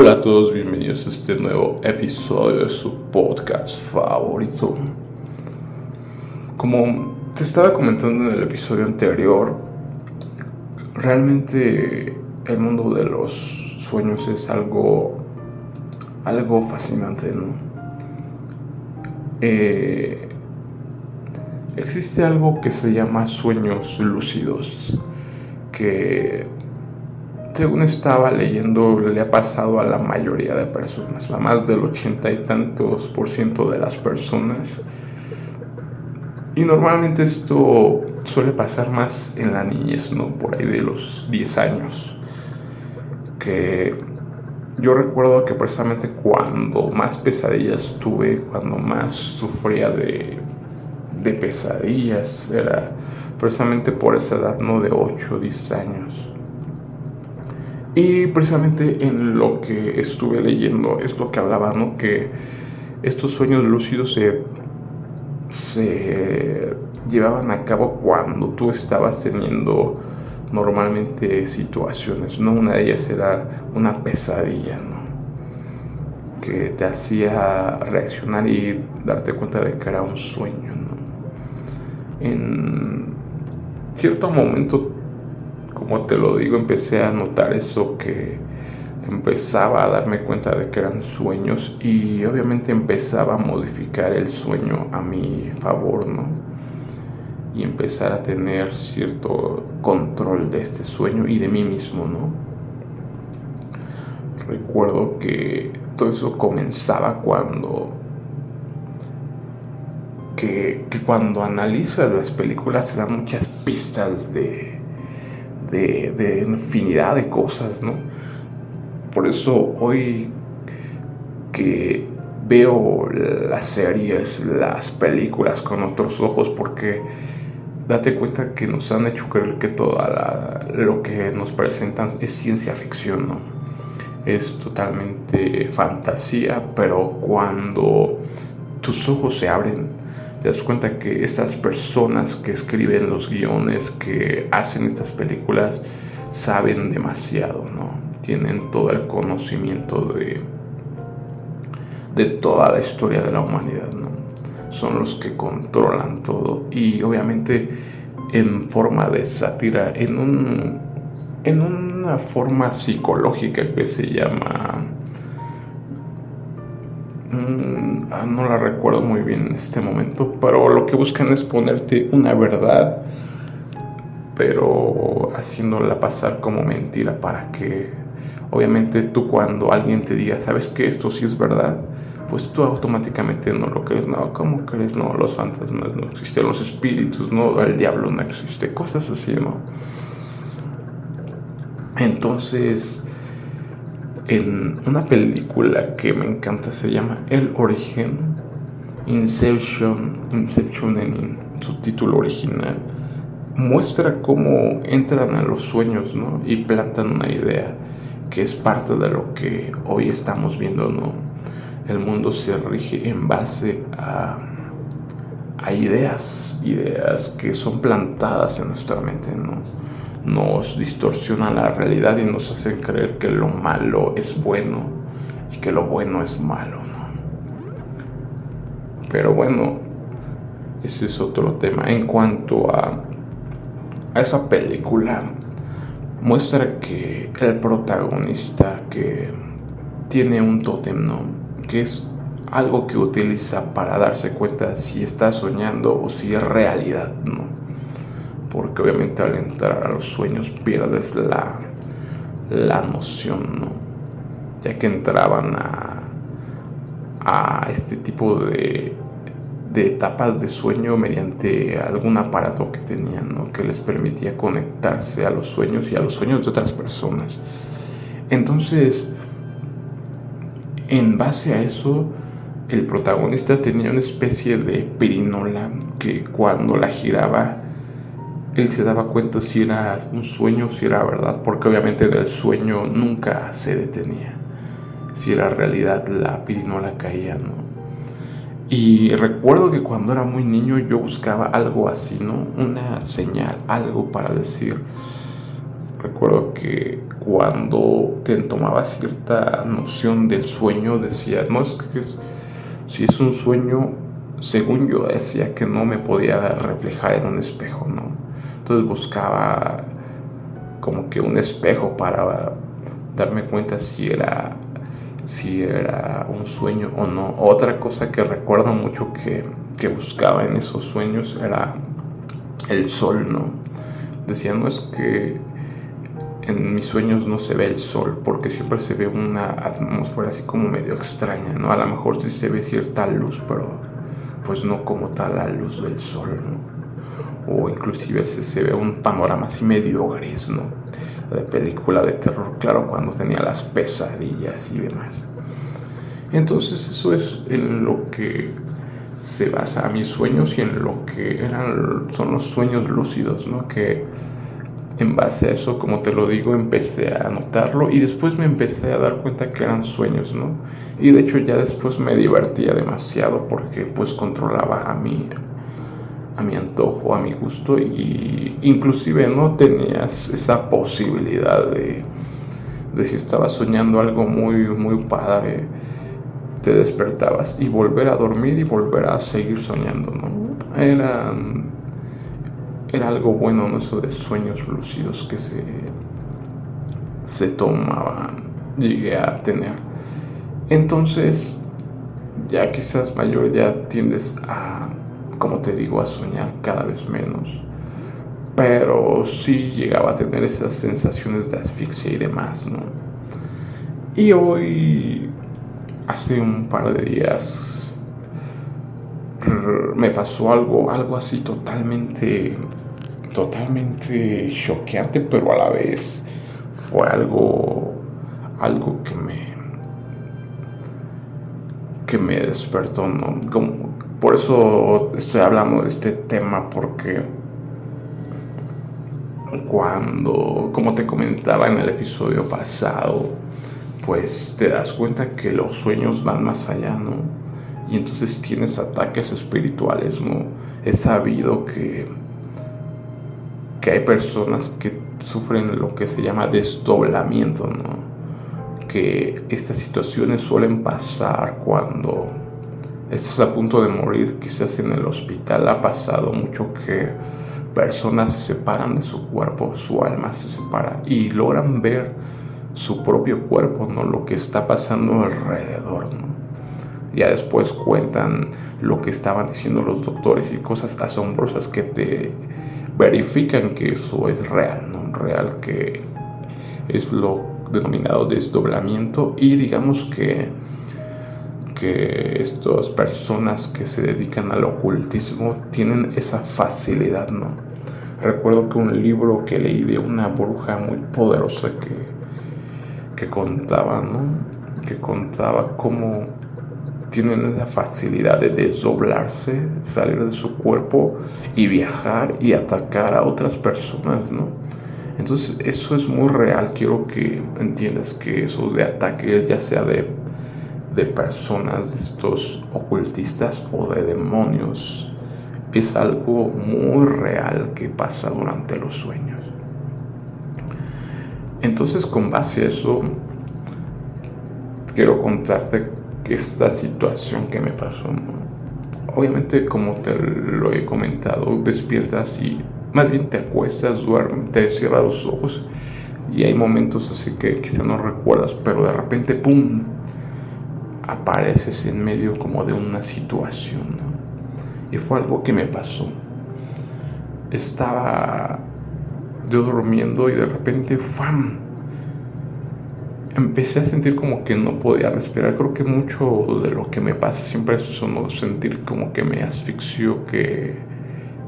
Hola a todos, bienvenidos a este nuevo episodio de su podcast favorito. Como te estaba comentando en el episodio anterior, realmente el mundo de los sueños es algo, algo fascinante, ¿no? Eh, existe algo que se llama sueños lúcidos, que según estaba leyendo, le ha pasado a la mayoría de personas, a más del ochenta y tantos por ciento de las personas. Y normalmente esto suele pasar más en la niñez, ¿no? Por ahí de los 10 años. Que yo recuerdo que precisamente cuando más pesadillas tuve, cuando más sufría de, de pesadillas, era precisamente por esa edad, ¿no? De 8 o 10 años. Y precisamente en lo que estuve leyendo es lo que hablaba, ¿no? Que estos sueños lúcidos se, se llevaban a cabo cuando tú estabas teniendo normalmente situaciones, ¿no? Una de ellas era una pesadilla, ¿no? Que te hacía reaccionar y darte cuenta de que era un sueño, ¿no? En cierto momento como te lo digo, empecé a notar eso que empezaba a darme cuenta de que eran sueños y obviamente empezaba a modificar el sueño a mi favor, ¿no? Y empezar a tener cierto control de este sueño y de mí mismo, ¿no? Recuerdo que todo eso comenzaba cuando que, cuando analizas las películas te dan muchas pistas de de, infinidad de cosas, ¿no? Por eso hoy que veo las series, las películas con otros ojos, porque date cuenta que nos han hecho creer que todo lo que nos presentan es ciencia ficción, ¿no? Es totalmente fantasía, pero cuando tus ojos se abren te das cuenta que estas personas que escriben los guiones, que hacen estas películas, saben demasiado, ¿no? Tienen todo el conocimiento de, de toda la historia de la humanidad, ¿no? Son los que controlan todo y obviamente en forma de sátira, en, un, en una forma psicológica que se llama no la recuerdo muy bien en este momento, pero lo que buscan es ponerte una verdad, pero haciéndola pasar como mentira para que, obviamente, tú cuando alguien te diga, ¿sabes que esto sí es verdad? Pues tú automáticamente no lo crees, no, ¿cómo crees? No, los fantasmas no existen, los espíritus, no, el diablo no existe, cosas así, ¿no? Entonces, en una película que me encanta, se llama El Origen, Inception, Inception en su título original, muestra cómo entran a los sueños ¿no? y plantan una idea que es parte de lo que hoy estamos viendo. ¿no? El mundo se rige en base a, a ideas, ideas que son plantadas en nuestra mente. ¿no? Nos distorsionan la realidad y nos hacen creer que lo malo es bueno y que lo bueno es malo. Pero bueno, ese es otro tema. En cuanto a, a esa película, muestra que el protagonista que tiene un tótem, ¿no? Que es algo que utiliza para darse cuenta si está soñando o si es realidad, ¿no? Porque obviamente al entrar a los sueños pierdes la, la noción, ¿no? ya que entraban a, a este tipo de, de, etapas de sueño mediante algún aparato que tenían, ¿no? que les permitía conectarse a los sueños y a los sueños de otras personas. Entonces, en base a eso, el protagonista tenía una especie de perinola que cuando la giraba él se daba cuenta si era un sueño o si era verdad, porque obviamente del sueño nunca se detenía. Si era realidad, la pirinola caía, ¿no? Y recuerdo que cuando era muy niño yo buscaba algo así, ¿no? Una señal, algo para decir, recuerdo que cuando te tomaba cierta noción del sueño, decía, no es que si es un sueño, según yo decía que no me podía reflejar en un espejo, ¿no? Entonces buscaba como que un espejo para darme cuenta si era si era un sueño o no. Otra cosa que recuerdo mucho que, que buscaba en esos sueños era el sol, ¿no? Decía, no es que en mis sueños no se ve el sol, porque siempre se ve una atmósfera así como medio extraña, ¿no? A lo mejor sí se ve cierta luz, pero pues no como tal la luz del sol, ¿no? O inclusive se, ve un panorama así medio gris, ¿no? De película de terror, claro, cuando tenía las pesadillas y demás. Entonces eso es en lo que se basa a mis sueños y en lo que eran, son los sueños lúcidos, ¿no? Que en base a eso, como te lo digo, empecé a notarlo y después me empecé a dar cuenta que eran sueños, ¿no? Y de hecho ya después me divertía demasiado porque pues controlaba a mi, a mi antojo, a mi gusto y inclusive no tenías esa posibilidad de, si estabas soñando algo muy, muy padre, te despertabas y volver a dormir y volver a seguir soñando, ¿no? Eran era algo bueno, ¿no? Eso de sueños lúcidos que se, se tomaban, llegué a tener. Entonces, ya quizás mayor, ya tiendes a, como te digo, a soñar cada vez menos. Pero sí llegaba a tener esas sensaciones de asfixia y demás, ¿no? Y hoy, hace un par de días, me pasó algo, algo así totalmente totalmente choqueante, pero a la vez fue algo, algo que me, que me despertó, ¿no? Por eso estoy hablando de este tema, porque cuando, como te comentaba en el episodio pasado, pues te das cuenta que los sueños van más allá, ¿no? Y entonces tienes ataques espirituales, ¿no? He sabido que que hay personas que sufren lo que se llama desdoblamiento, ¿no? que estas situaciones suelen pasar cuando estás a punto de morir, quizás en el hospital ha pasado mucho que personas se separan de su cuerpo, su alma se separa y logran ver su propio cuerpo, ¿no? lo que está pasando alrededor. ¿no? Ya después cuentan lo que estaban diciendo los doctores y cosas asombrosas que te verifican que eso es real, ¿no? Real que es lo denominado desdoblamiento y digamos que que estas personas que se dedican al ocultismo tienen esa facilidad, ¿no? Recuerdo que un libro que leí de una bruja muy poderosa que, que contaba, ¿no? Que contaba cómo tienen esa facilidad de desdoblarse, salir de su cuerpo y viajar y atacar a otras personas, ¿no? Entonces eso es muy real, quiero que entiendas que eso de ataques, ya sea de, de personas, de estos ocultistas o de demonios, es algo muy real que pasa durante los sueños. Entonces con base a eso, quiero contarte esta situación que me pasó. Obviamente, como te lo he comentado, despiertas y más bien te acuestas, duermes, te cierras los ojos y hay momentos así que quizá no recuerdas, pero de repente, ¡pum!, apareces en medio como de una situación. Y fue algo que me pasó. Estaba yo durmiendo y de repente, ¡fam! empecé a sentir como que no podía respirar. Creo que mucho de lo que me pasa siempre es eso, ¿no? sentir como que me asfixio, que,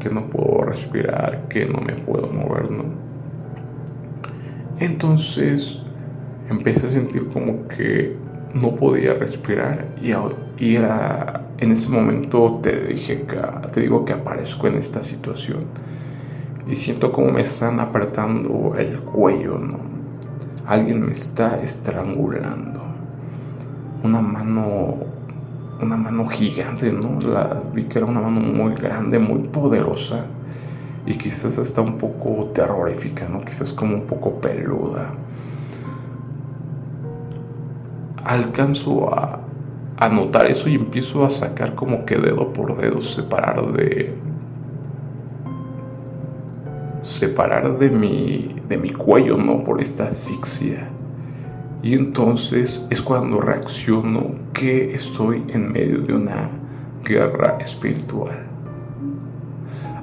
que no puedo respirar, que no me puedo mover, ¿no? Entonces empecé a sentir como que no podía respirar y, y era en ese momento te dije que te digo que aparezco en esta situación y siento como me están apretando el cuello, ¿no? alguien me está estrangulando. Una mano, una mano gigante, ¿no? La, vi que era una mano muy grande, muy poderosa. y quizás hasta un poco terrorífica, ¿no? Quizás como un poco peluda. Alcanzo a, a notar eso y empiezo a sacar como que dedo por dedo, separar de separar de mi de mi cuello, ¿no? Por esta asfixia. Y entonces es cuando reacciono que estoy en medio de una guerra espiritual.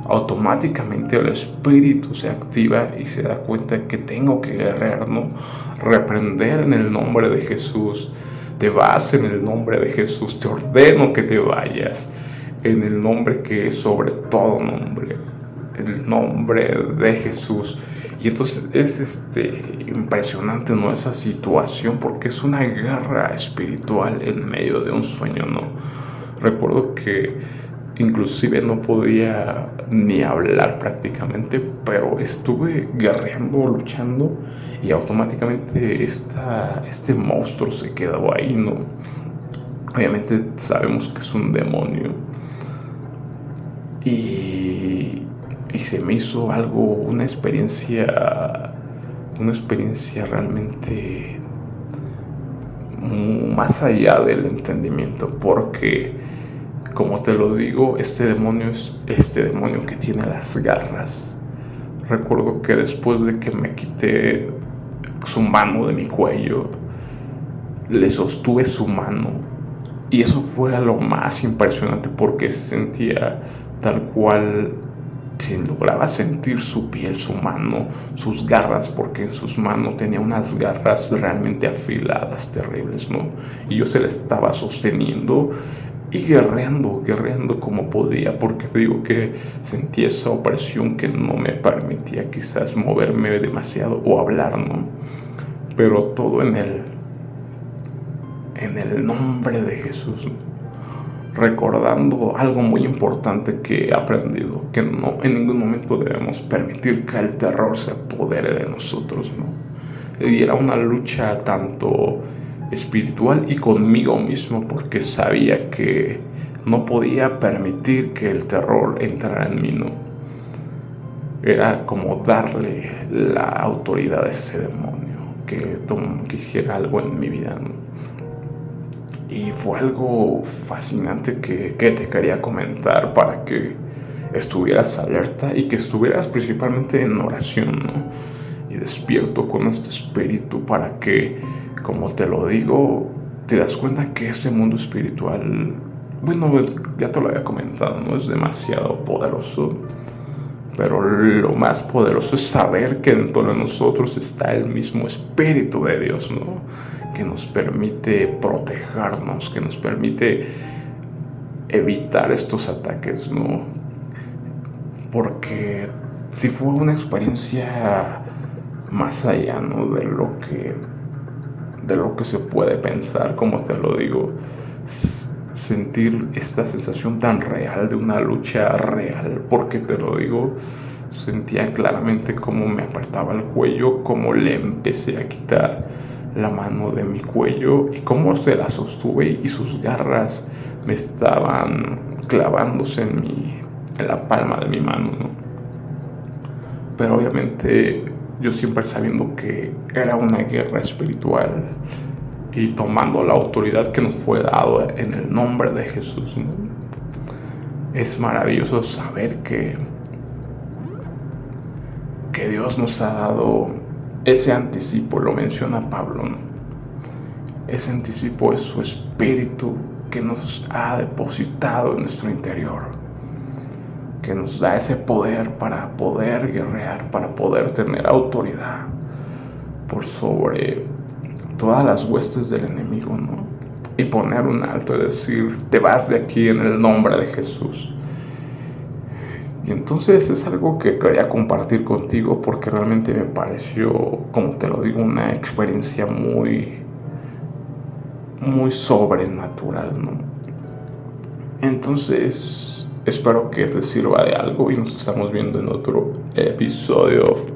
Automáticamente el espíritu se activa y se da cuenta que tengo que guerrear, ¿no? Reprender en el nombre de Jesús. Te vas en el nombre de Jesús. Te ordeno que te vayas en el nombre que es sobre todo nombre. El nombre de Jesús. Y entonces es este, impresionante ¿no? esa situación porque es una guerra espiritual en medio de un sueño. ¿no? Recuerdo que inclusive no podía ni hablar prácticamente, pero estuve guerreando, luchando y automáticamente esta, este monstruo se quedó ahí. ¿no? Obviamente sabemos que es un demonio. Y y se me hizo algo, una experiencia, una experiencia realmente más allá del entendimiento, porque como te lo digo, este demonio es este demonio que tiene las garras. Recuerdo que después de que me quité su mano de mi cuello, le sostuve su mano y eso fue lo más impresionante porque sentía tal cual se lograba sentir su piel, su mano, sus garras, porque en sus manos tenía unas garras realmente afiladas, terribles, ¿no? Y yo se le estaba sosteniendo y guerreando, guerreando como podía, porque digo que sentí esa opresión que no me permitía quizás moverme demasiado o hablar, ¿no? Pero todo en el, en el nombre de Jesús, recordando algo muy importante que he aprendido, que no en ningún momento debemos permitir que el terror se apodere de nosotros, ¿no? Y era una lucha tanto espiritual y conmigo mismo porque sabía que no podía permitir que el terror entrara en mí, ¿no? Era como darle la autoridad a ese demonio que quisiera algo en mi vida, ¿no? y fue algo fascinante que, te quería comentar para que estuvieras alerta y que estuvieras principalmente en oración y despierto con este espíritu para que, como te lo digo, te das cuenta que este mundo espiritual, bueno, ya te lo había comentado, no es demasiado poderoso, pero lo más poderoso es saber que dentro de nosotros está el mismo espíritu de Dios, ¿no? que nos permite protegernos, que nos permite evitar estos ataques, ¿no? Porque si fue una experiencia más allá, ¿no? De lo que de lo que se puede pensar, como te lo digo, sentir esta sensación tan real de una lucha real, porque te lo digo, sentía claramente cómo me apartaba el cuello, cómo le empecé a quitar la mano de mi cuello y cómo se la sostuve y sus garras me estaban clavándose en, mi, en la palma de mi mano. Pero obviamente yo siempre sabiendo que era una guerra espiritual y tomando la autoridad que nos fue dado en el nombre de Jesús. Es maravilloso saber que, que Dios nos ha dado ese anticipo lo menciona Pablo. Ese anticipo es su espíritu que nos ha depositado en nuestro interior, que nos da ese poder para poder guerrear, para poder tener autoridad por sobre todas las huestes del enemigo, ¿no? Y poner un alto, es decir, te vas de aquí en el nombre de Jesús. Y entonces es algo que quería compartir contigo porque realmente me pareció, como te lo digo, una experiencia muy, muy sobrenatural, ¿no? Entonces, espero que te sirva de algo y nos estamos viendo en otro episodio.